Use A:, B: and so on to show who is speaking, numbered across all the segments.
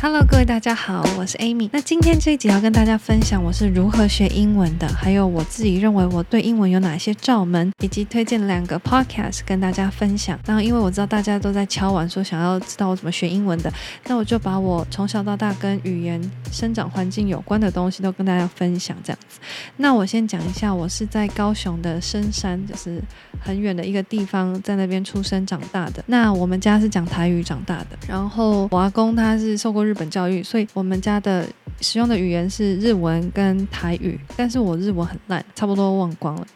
A: Hello，各位大家好，我是 Amy。那今天这一集要跟大家分享我是如何学英文的，还有我自己认为我对英文有哪些窍门，以及推荐两个 podcast 跟大家分享。然后因为我知道大家都在敲碗说想要知道我怎么学英文的，那我就把我从小到大跟语言生长环境有关的东西都跟大家分享这样子。那我先讲一下，我是在高雄的深山，就是很远的一个地方，在那边出生长大的。那我们家是讲台语长大的，然后我阿公他是受过日本教育，所以我们家的使用的语言是日文跟台语，但是我日文很烂，差不多忘光了。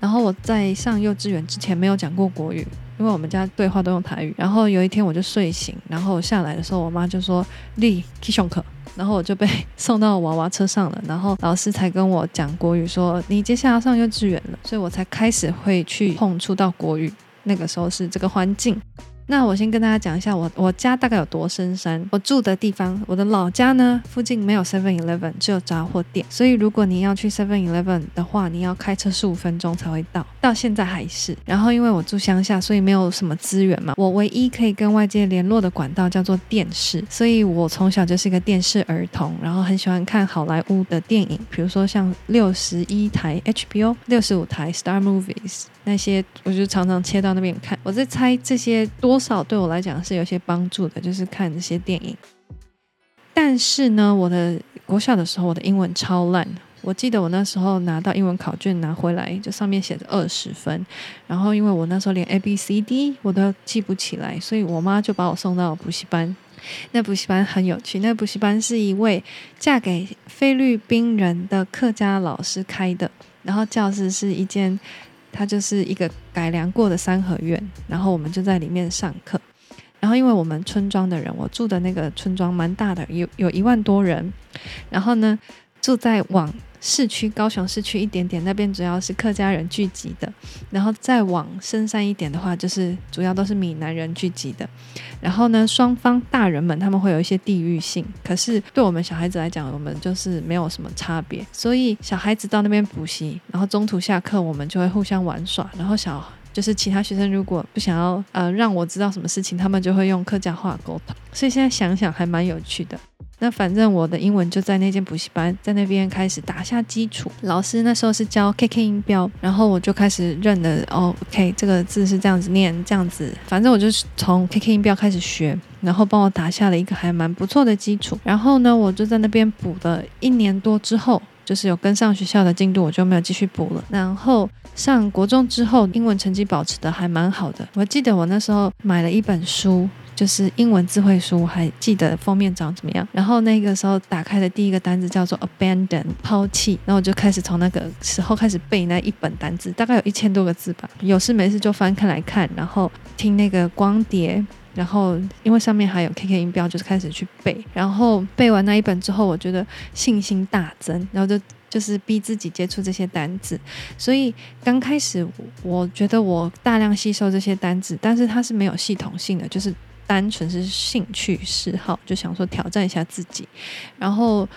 A: 然后我在上幼稚园之前没有讲过国语，因为我们家对话都用台语。然后有一天我就睡醒，然后下来的时候，我妈就说：“立起上课。”然后我就被送到娃娃车上了，然后老师才跟我讲国语，说：“你接下来上幼稚园了。”所以我才开始会去碰触到国语。那个时候是这个环境。那我先跟大家讲一下我我家大概有多深山。我住的地方，我的老家呢，附近没有 Seven Eleven，只有杂货店。所以如果你要去 Seven Eleven 的话，你要开车十五分钟才会到。到现在还是。然后因为我住乡下，所以没有什么资源嘛。我唯一可以跟外界联络的管道叫做电视。所以我从小就是一个电视儿童，然后很喜欢看好莱坞的电影，比如说像六十一台 HBO、六十五台 Star Movies 那些，我就常常切到那边看。我在猜这些多。少对我来讲是有些帮助的，就是看这些电影。但是呢，我的国小的时候，我的英文超烂。我记得我那时候拿到英文考卷拿回来，就上面写着二十分。然后因为我那时候连 A B C D 我都记不起来，所以我妈就把我送到补习班。那补习班很有趣，那补习班是一位嫁给菲律宾人的客家老师开的，然后教室是一间。它就是一个改良过的三合院，然后我们就在里面上课。然后因为我们村庄的人，我住的那个村庄蛮大的，有有一万多人。然后呢，住在往市区高雄市区一点点，那边主要是客家人聚集的。然后再往深山一点的话，就是主要都是闽南人聚集的。然后呢，双方大人们他们会有一些地域性，可是对我们小孩子来讲，我们就是没有什么差别。所以小孩子到那边补习，然后中途下课，我们就会互相玩耍。然后小就是其他学生如果不想要呃让我知道什么事情，他们就会用客家话沟通。所以现在想想还蛮有趣的。那反正我的英文就在那间补习班，在那边开始打下基础。老师那时候是教 KK 音标，然后我就开始认的。哦，OK，这个字是这样子念，这样子。反正我就是从 KK 音标开始学，然后帮我打下了一个还蛮不错的基础。然后呢，我就在那边补了一年多之后，就是有跟上学校的进度，我就没有继续补了。然后上国中之后，英文成绩保持得还蛮好的。我记得我那时候买了一本书。就是英文字汇书，我还记得封面长怎么样。然后那个时候打开的第一个单子叫做 abandon，抛弃。然后我就开始从那个时候开始背那一本单子，大概有一千多个字吧。有事没事就翻开来看，然后听那个光碟，然后因为上面还有 KK 音标，就是开始去背。然后背完那一本之后，我觉得信心大增，然后就就是逼自己接触这些单子。所以刚开始我觉得我大量吸收这些单子，但是它是没有系统性的，就是。单纯是兴趣嗜好，就想说挑战一下自己，然后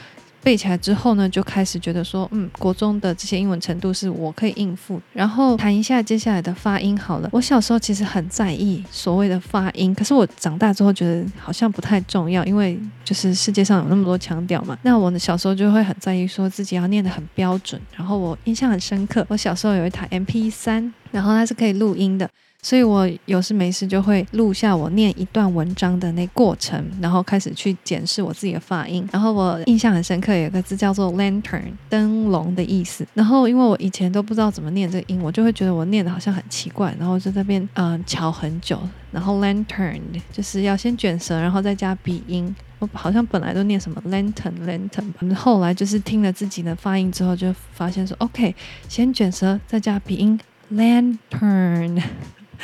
A: 背起来之后呢，就开始觉得说，嗯，国中的这些英文程度是我可以应付。然后谈一下接下来的发音好了。我小时候其实很在意所谓的发音，可是我长大之后觉得好像不太重要，因为就是世界上有那么多腔调嘛。那我的小时候就会很在意说自己要念得很标准。然后我印象很深刻，我小时候有一台 MP3，然后它是可以录音的。所以我有事没事就会录下我念一段文章的那过程，然后开始去检视我自己的发音。然后我印象很深刻，有个字叫做 lantern，灯笼的意思。然后因为我以前都不知道怎么念这个音，我就会觉得我念的好像很奇怪，然后就在那边嗯瞧很久。然后 lantern 就是要先卷舌，然后再加鼻音。我好像本来都念什么 lantern lantern，后来就是听了自己的发音之后，就发现说 OK，先卷舌再加鼻音 lantern。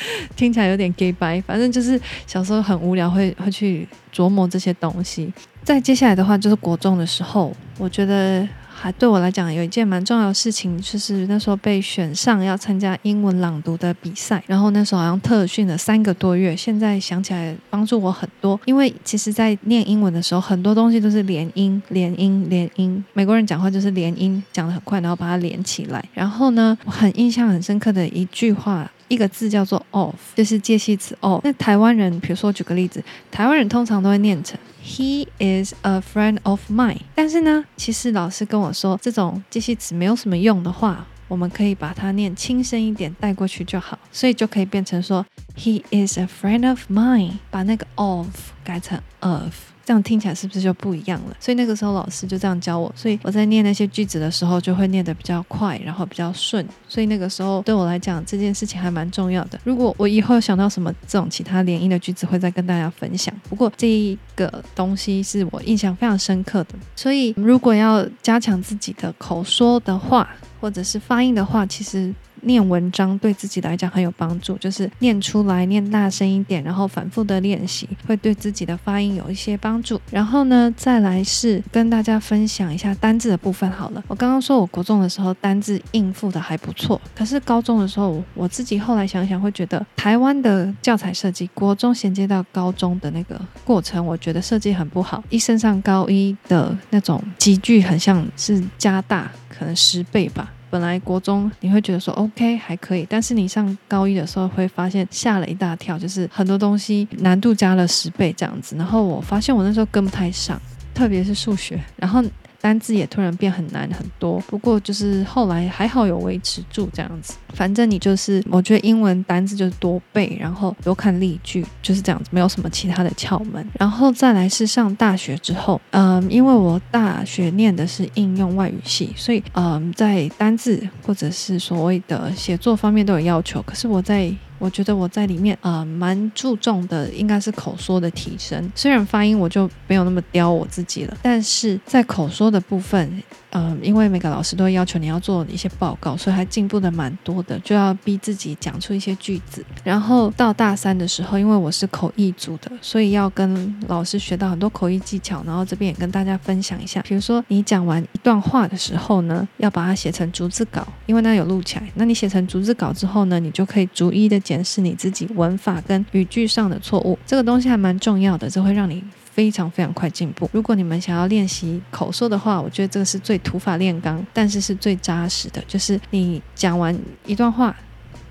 A: 听起来有点 gay 白，反正就是小时候很无聊，会会去琢磨这些东西。再接下来的话，就是国中的时候，我觉得还对我来讲有一件蛮重要的事情，就是那时候被选上要参加英文朗读的比赛，然后那时候好像特训了三个多月。现在想起来帮助我很多，因为其实在念英文的时候，很多东西都是连音、连音、连音。美国人讲话就是连音，讲得很快，然后把它连起来。然后呢，我很印象很深刻的一句话。一个字叫做 of，就是介系词 of。那台湾人，比如说举个例子，台湾人通常都会念成 He is a friend of mine。但是呢，其实老师跟我说，这种介系词没有什么用的话，我们可以把它念轻声一点带过去就好，所以就可以变成说 He is a friend of mine，把那个 of 改成 of。这样听起来是不是就不一样了？所以那个时候老师就这样教我，所以我在念那些句子的时候就会念得比较快，然后比较顺。所以那个时候对我来讲，这件事情还蛮重要的。如果我以后想到什么这种其他连音的句子，会再跟大家分享。不过这一个东西是我印象非常深刻的。所以如果要加强自己的口说的话，或者是发音的话，其实。念文章对自己来讲很有帮助，就是念出来，念大声一点，然后反复的练习，会对自己的发音有一些帮助。然后呢，再来是跟大家分享一下单字的部分好了。我刚刚说我国中的时候单字应付的还不错，可是高中的时候，我自己后来想想会觉得台湾的教材设计，国中衔接到高中的那个过程，我觉得设计很不好。一升上高一的那种积聚，很像是加大，可能十倍吧。本来国中你会觉得说 OK 还可以，但是你上高一的时候会发现吓了一大跳，就是很多东西难度加了十倍这样子。然后我发现我那时候跟不太上，特别是数学，然后。单字也突然变很难很多，不过就是后来还好有维持住这样子。反正你就是，我觉得英文单字就是多背，然后多看例句，就是这样子，没有什么其他的窍门。然后再来是上大学之后，嗯，因为我大学念的是应用外语系，所以嗯，在单字或者是所谓的写作方面都有要求。可是我在我觉得我在里面啊，蛮、注重的应该是口说的提升。虽然发音我就没有那么刁我自己了，但是在口说的部分。嗯，因为每个老师都会要求你要做一些报告，所以还进步的蛮多的，就要逼自己讲出一些句子。然后到大三的时候，因为我是口译组的，所以要跟老师学到很多口译技巧。然后这边也跟大家分享一下，比如说你讲完一段话的时候呢，要把它写成逐字稿，因为那有录起来。那你写成逐字稿之后呢，你就可以逐一的检视你自己文法跟语句上的错误。这个东西还蛮重要的，这会让你。非常非常快进步。如果你们想要练习口说的话，我觉得这个是最土法炼钢，但是是最扎实的。就是你讲完一段话，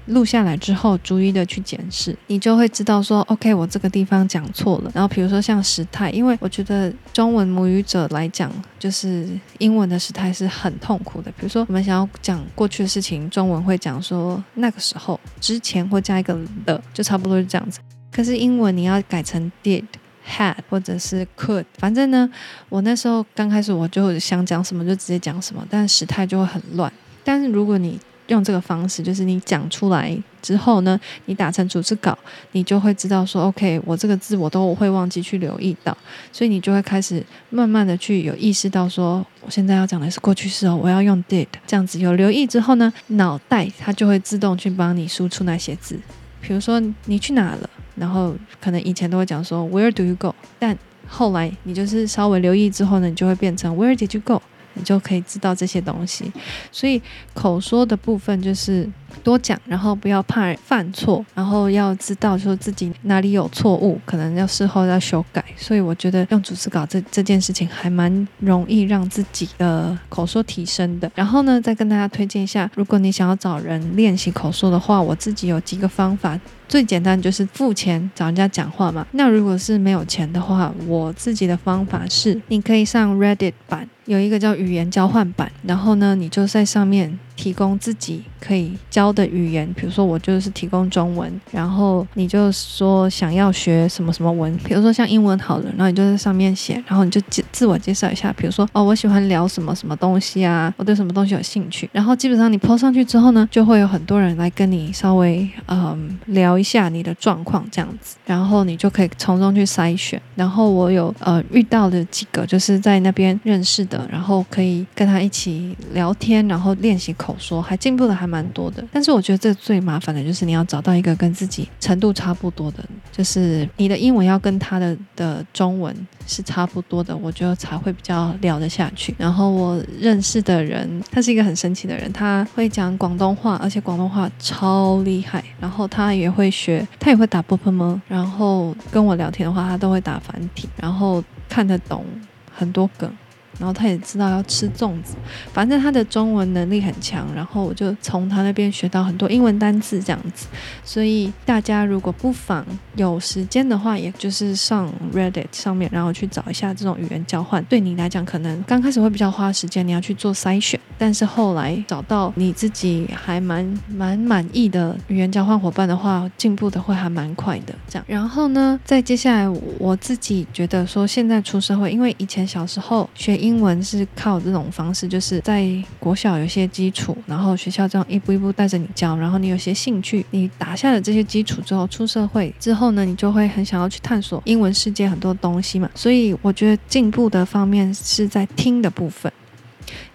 A: 录下来之后，逐一的去检视，你就会知道说，OK，我这个地方讲错了。然后比如说像时态，因为我觉得中文母语者来讲，就是英文的时态是很痛苦的。比如说我们想要讲过去的事情，中文会讲说那个时候之前会加一个的，就差不多是这样子。可是英文你要改成 did。Had 或者是 could，反正呢，我那时候刚开始我就想讲什么就直接讲什么，但时态就会很乱。但是如果你用这个方式，就是你讲出来之后呢，你打成逐字稿，你就会知道说，OK，我这个字我都会忘记去留意到，所以你就会开始慢慢的去有意识到说，我现在要讲的是过去式哦，我要用 did 这样子。有留意之后呢，脑袋它就会自动去帮你输出那些字，比如说你去哪了。然后可能以前都会讲说 Where do you go？但后来你就是稍微留意之后呢，你就会变成 Where did you go？你就可以知道这些东西。所以口说的部分就是。多讲，然后不要怕犯错，然后要知道说自己哪里有错误，可能要事后要修改。所以我觉得用主持稿这这件事情还蛮容易让自己的口说提升的。然后呢，再跟大家推荐一下，如果你想要找人练习口说的话，我自己有几个方法。最简单就是付钱找人家讲话嘛。那如果是没有钱的话，我自己的方法是，你可以上 Reddit 版，有一个叫语言交换版，然后呢，你就在上面。提供自己可以教的语言，比如说我就是提供中文，然后你就说想要学什么什么文，比如说像英文好了，然后你就在上面写，然后你就自自我介绍一下，比如说哦，我喜欢聊什么什么东西啊，我对什么东西有兴趣，然后基本上你 po 上去之后呢，就会有很多人来跟你稍微嗯聊一下你的状况这样子，然后你就可以从中去筛选，然后我有呃遇到的几个就是在那边认识的的，然后可以跟他一起聊天，然后练习。口说还进步的还蛮多的，但是我觉得这最麻烦的就是你要找到一个跟自己程度差不多的，就是你的英文要跟他的的中文是差不多的，我觉得才会比较聊得下去。然后我认识的人，他是一个很神奇的人，他会讲广东话，而且广东话超厉害。然后他也会学，他也会打波波吗？然后跟我聊天的话，他都会打繁体，然后看得懂很多梗。然后他也知道要吃粽子，反正他的中文能力很强，然后我就从他那边学到很多英文单字这样子。所以大家如果不妨有时间的话，也就是上 Reddit 上面，然后去找一下这种语言交换，对你来讲可能刚开始会比较花时间，你要去做筛选，但是后来找到你自己还蛮蛮满意的语言交换伙伴的话，进步的会还蛮快的。这样，然后呢，再接下来我自己觉得说，现在出社会，因为以前小时候学英文是靠这种方式，就是在国小有些基础，然后学校这样一步一步带着你教，然后你有些兴趣，你打下了这些基础之后，出社会之后呢，你就会很想要去探索英文世界很多东西嘛。所以我觉得进步的方面是在听的部分，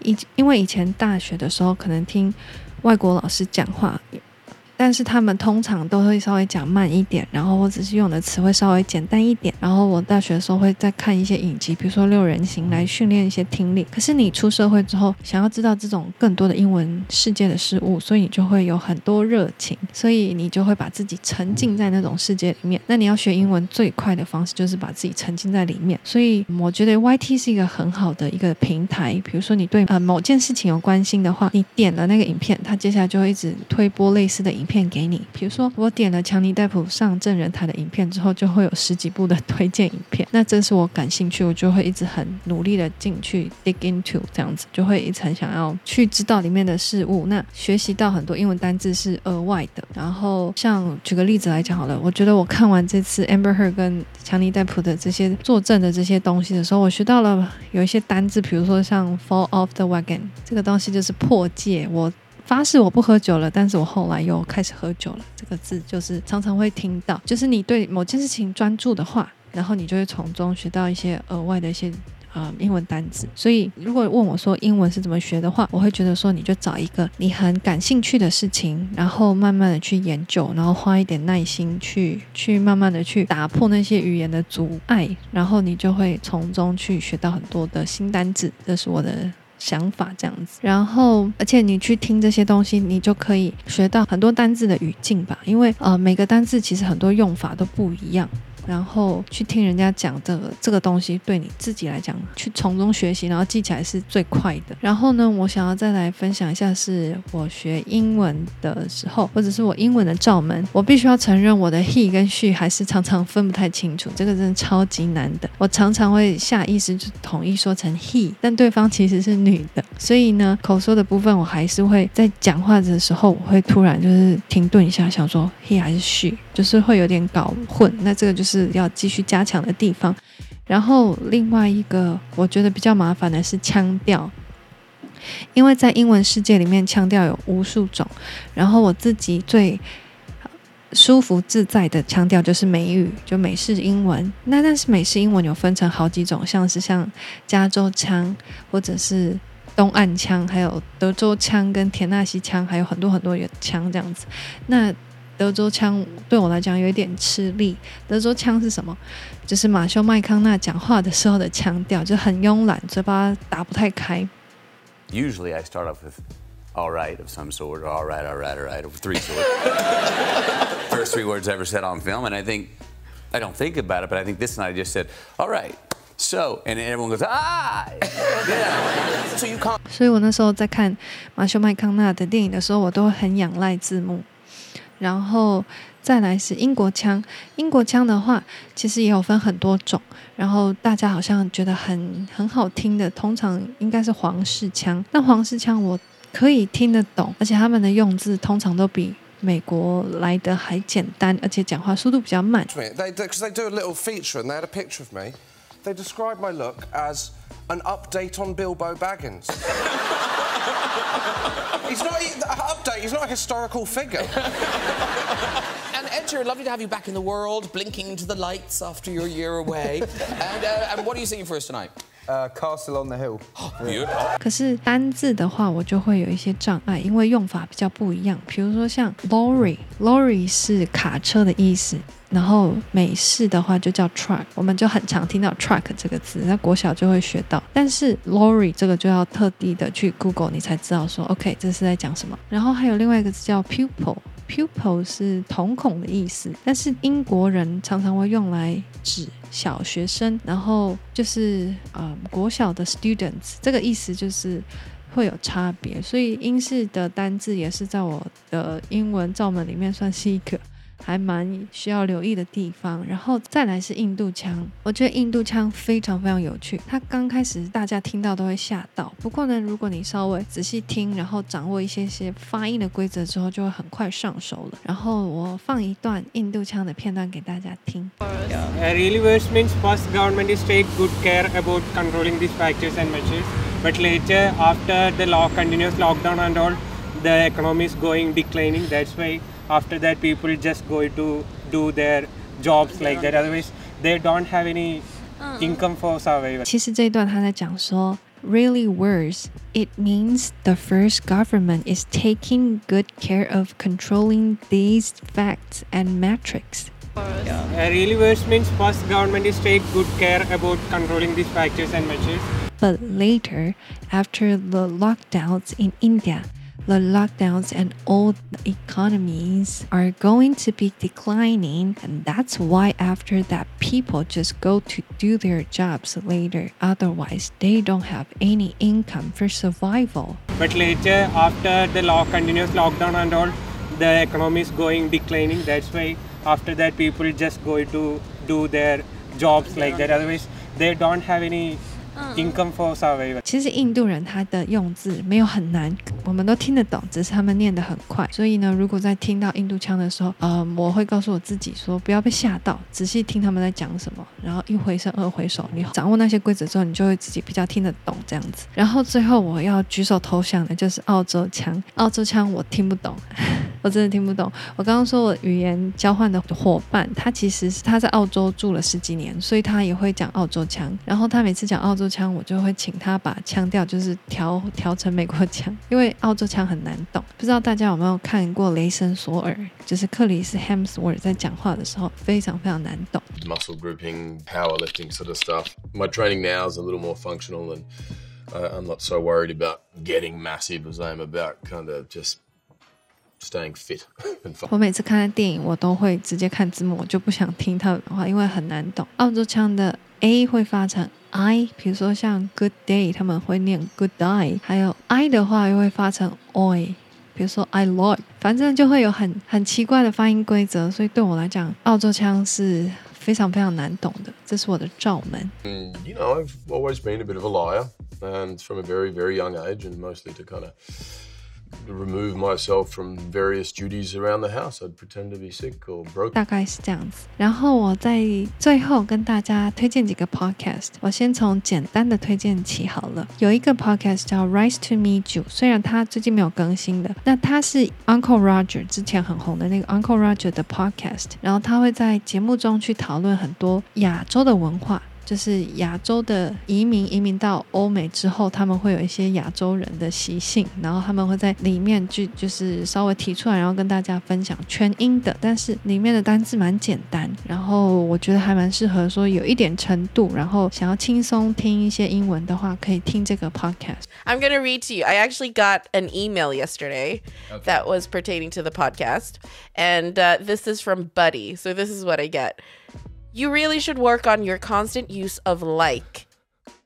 A: 以因为以前大学的时候可能听外国老师讲话。但是他们通常都会稍微讲慢一点，然后或者是用的词汇稍微简单一点。然后我大学的时候会再看一些影集，比如说六人行来训练一些听力。可是你出社会之后，想要知道这种更多的英文世界的事物，所以你就会有很多热情，所以你就会把自己沉浸在那种世界里面。那你要学英文最快的方式就是把自己沉浸在里面。所以我觉得 YT 是一个很好的一个平台。比如说你对呃某件事情有关心的话，你点了那个影片，它接下来就会一直推播类似的影片。片给你，比如说我点了强尼戴普上证人台的影片之后，就会有十几部的推荐影片。那这是我感兴趣，我就会一直很努力的进去 dig into 这样子，就会一直很想要去知道里面的事物。那学习到很多英文单字是额外的。然后像举个例子来讲好了，我觉得我看完这次 Amber Heard 跟强尼戴普的这些作证的这些东西的时候，我学到了有一些单字，比如说像 fall off the wagon 这个东西就是破戒。我发誓我不喝酒了，但是我后来又开始喝酒了。这个字就是常常会听到，就是你对某件事情专注的话，然后你就会从中学到一些额外的一些呃英文单词。所以如果问我说英文是怎么学的话，我会觉得说你就找一个你很感兴趣的事情，然后慢慢的去研究，然后花一点耐心去去慢慢的去打破那些语言的阻碍，然后你就会从中去学到很多的新单字。这是我的。想法这样子，然后而且你去听这些东西，你就可以学到很多单字的语境吧，因为呃每个单字其实很多用法都不一样。然后去听人家讲这个这个东西，对你自己来讲，去从中学习，然后记起来是最快的。然后呢，我想要再来分享一下，是我学英文的时候，或者是我英文的罩门。我必须要承认，我的 he 跟 she 还是常常分不太清楚，这个真的超级难的。我常常会下意识就统一说成 he，但对方其实是女的，所以呢，口说的部分我还是会在讲话的时候，我会突然就是停顿一下，想说 he 还是 she，就是会有点搞混。那这个就是。要继续加强的地方，然后另外一个我觉得比较麻烦的是腔调，因为在英文世界里面腔调有无数种，然后我自己最舒服自在的腔调就是美语，就美式英文。那但是美式英文有分成好几种，像是像加州腔，或者是东岸腔，还有德州腔跟田纳西腔，还有很多很多的腔这样子。那德州腔对我来讲有一点吃力。德州腔是什么？就是马修麦康纳讲话的时候的腔调，就很慵懒，嘴巴打不太开。
B: Usually I start off with all right of some sort, or all right, all right, all right, of three sorts. First three words ever said on film, and I think I don't think about it, but I think this night I just said all right. So, and everyone goes ah. Yeah. So you can't.
A: 所以我那时候在看马修麦康纳的电影的时候，我都很仰赖字幕。然后再来是英国腔，英国腔的话，其实也有分很多种。然后大家好像觉得很很好听的，通常应该是皇室腔。那皇室腔我可以听得懂，而且他们的用字通常都比美国来的还简单，而且讲话速度比较慢。
C: They, they, they do a little feature and they had a picture of me. They describe my look as an update on Bilbo Baggins. He's not. He's not a historical figure.
D: and Ed, lovely to have you back in the world, blinking into the lights after your year away. and, uh, and what are you singing for us tonight?
C: Uh, Castle on the Hill.
A: 可是单字的话，我就会有一些障碍，因为用法比较不一样。比如说像 lorry，lorry 是卡车的意思， 然后美式的话就叫 truck，我们就很常听到 truck 这个字，那国小就会学到。但是 lorry 这个就要特地的去 Google，你才知道说 OK，这是在讲什么。然后还有另外一个字叫 pupil。pupil 是瞳孔的意思，但是英国人常常会用来指小学生，然后就是呃国小的 students，这个意思就是会有差别，所以英式的单字也是在我的英文罩门里面算是一个。还蛮需要留意的地方，然后再来是印度腔。我觉得印度腔非常非常有趣。它刚开始大家听到都会吓到，不过呢，如果你稍微仔细听，然后掌握一些些发音的规则之后，就会很快上手了。然后我放一段印度腔的片段给大家听。
E: Yeah. Really worse means first government is take good care about controlling these factors and measures, but later after the law continuous lockdown and all, the economy is going declining. That's why. After that, people just go to do their jobs like that. Otherwise, they don't have any income for survival.
A: 其实这一段他在讲说，really worse. It means the first government is taking good care of controlling these facts and metrics.
E: Yeah. really worse means first government is take good care about controlling these factors and measures.
A: But later, after the lockdowns in India the lockdowns and all the economies are going to be declining and that's why after that people just go to do their jobs later. Otherwise they don't have any income for survival.
E: But later after the law continuous lockdown and all the economy is going declining. That's why after that people just go to do their jobs like that. Otherwise they don't have any uh, Income for survival。
A: 其实印度人他的用字没有很难，我们都听得懂，只是他们念得很快。所以呢，如果在听到印度腔的时候，呃，我会告诉我自己说，不要被吓到，仔细听他们在讲什么，然后一回生二回熟，你掌握那些规则之后，你就会自己比较听得懂这样子。然后最后我要举手投降的就是澳洲腔，澳洲腔我听不懂。我真的听不懂。我刚刚说我语言交换的伙伴，他其实是他在澳洲住了十几年，所以他也会讲澳洲腔。然后他每次讲澳洲腔，我就会请他把腔调就是调调成美国腔，因为澳洲腔很难懂。不知道大家有没有看过《雷神索尔》，就是克里斯 Hemsworth 在讲话的时候，非常非常难懂。
F: Muscle grouping, powerlifting sort of stuff. My training now is a little more functional, and I'm not so worried about getting massive as I am about kind of just. Staying fit
A: 我每次看电影，我都会直接看字幕，我就不想听他们的话，因为很难懂。澳洲腔的 A 会发成 I，比如说像 Good day，他们会念 Good day，还有 I 的话又会发成 Oi，比如说 I like，反正就会有很很奇怪的发音规则，所以对我来讲，澳洲腔是非常非常难懂的。这是我的罩门。
F: 嗯，You know, I've always been a bit of a liar, and from a very, very young age, and mostly to kind of. remove myself from various duties around the house. I'd pretend to be sick or broke.
A: 大概是这样子。然后我在最后跟大家推荐几个 podcast。我先从简单的推荐起好了。有一个 podcast 叫 Rise to Meet You，虽然它最近没有更新的，那它是 Uncle Roger 之前很红的那个 Uncle Roger 的 podcast。然后他会在节目中去讨论很多亚洲的文化。就是亚洲的移民移民到欧美之后，他们会有一些亚洲人的习性，然后他们会在里面就就是稍微提出来，然后跟大家分享全英的，但是里面的单字蛮简单，然后我觉得还蛮适合说有一点程度，然后想要轻松听一些英文的话，可以听这个 podcast。
G: I'm gonna read to you. I actually got an email yesterday that was pertaining to the podcast, and uh, this is from Buddy. So this is what I get. you really should work on your constant use of like.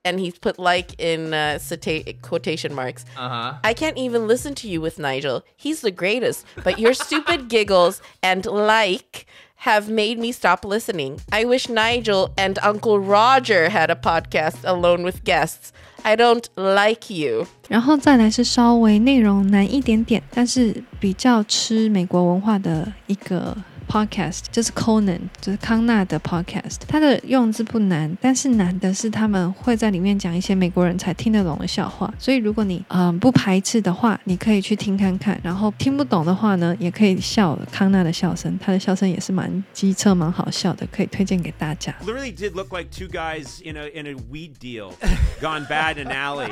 G: And he's put like in uh, cita- quotation marks. Uh-huh. I can't even listen to you with Nigel. He's the greatest. But your stupid giggles and like have made me stop listening. I wish Nigel and Uncle Roger had a podcast alone with guests. I don't like you.
A: 然后再来是稍微内容难一点点，但是比较吃美国文化的一个。 Podcast 就是 Conan，就是康纳的 Podcast。它的用字不难，但是难的是他们会在里面讲一些美国人才听得懂的笑话。所以如果你嗯、呃、不排斥的话，你可以去听看看。然后听不懂的话呢，也可以笑康纳的笑声，他的笑声也是蛮机车、蛮好笑的，可以推荐给大家。
H: Literally did look like two guys in a in a weed deal gone bad in an alley.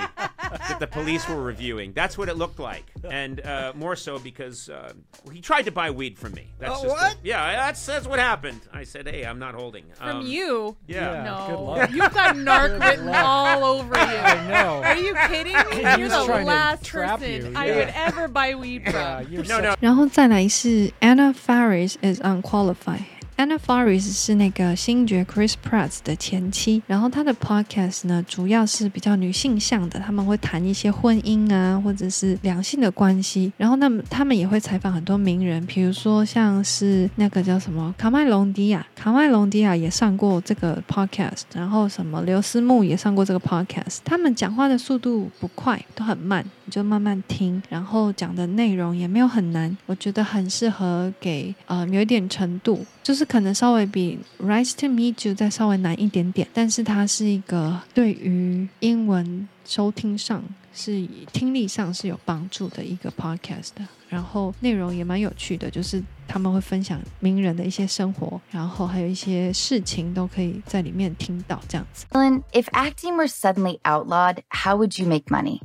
H: that the police were reviewing. That's what it looked like, and uh, more so because uh, he tried to buy weed from me. That's
I: Oh,
H: just
I: what?
H: yeah, that's that's what happened. I said, "Hey, I'm not holding."
J: From
H: Um,
J: you?
H: Yeah.
J: No. You've got narc written all over you.
I: I know.
J: Are you kidding me?
I: He
J: You're
I: was
J: the
I: trying to
J: last
I: trap
J: person
I: you,
J: I
I: yeah.
J: would ever buy weed from.
H: No, no.
A: 然后再来是 Anna Faris is unqualified。 Anna Faris 是那个星爵 Chris Pratt 的前妻，然后她的 podcast 呢，主要是比较女性向的，他们会谈一些婚姻啊，或者是两性的关系，然后那么他们也会采访很多名人，比如说像是那个叫什么卡麦隆迪亚，卡麦隆迪亚也上过这个 podcast，然后什么刘思慕也上过这个 podcast，他们讲话的速度不快，都很慢，你就慢慢听，然后讲的内容也没有很难，我觉得很适合给呃有一点程度，就是可能稍微比 Rise to Meet You 再稍微难一点点，但是它是一个对于英文收听上是以听力上是有帮助的一个 podcast，然后内容也蛮有趣的，就是他们会分享名人的一些生活，然后还有一些事情都可以在里面听到这样子。
K: Dylan, if acting were suddenly outlawed, how would you make money?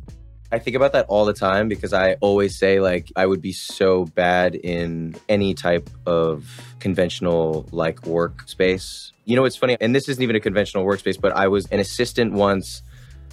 L: I think about that all the time because I always say like I would be so bad in any type of conventional like workspace. You know, it's funny, and this isn't even a conventional workspace, but I was an assistant once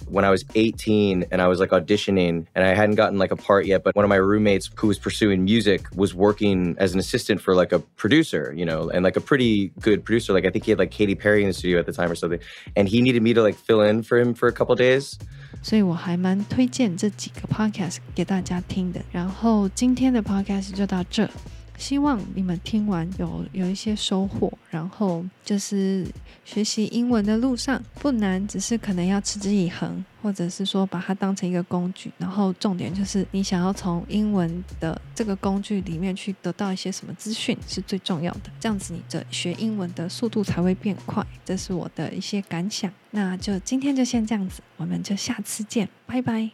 L: when I was 18 and I was like auditioning and I hadn't gotten like a part yet, but one of my roommates who was pursuing music was working as an assistant for like a producer, you know, and like a pretty good producer. Like I think he had like Katy Perry in the studio at the time or something. And he needed me to like fill in for him for a couple days.
A: 所以我还蛮推荐这几个 podcast 给大家听的。然后今天的 podcast 就到这，希望你们听完有有一些收获。然后就是学习英文的路上不难，只是可能要持之以恒，或者是说把它当成一个工具。然后重点就是你想要从英文的这个工具里面去得到一些什么资讯是最重要的，这样子你的学英文的速度才会变快。这是我的一些感想。那就今天就先这样子，我们就下次见，拜拜。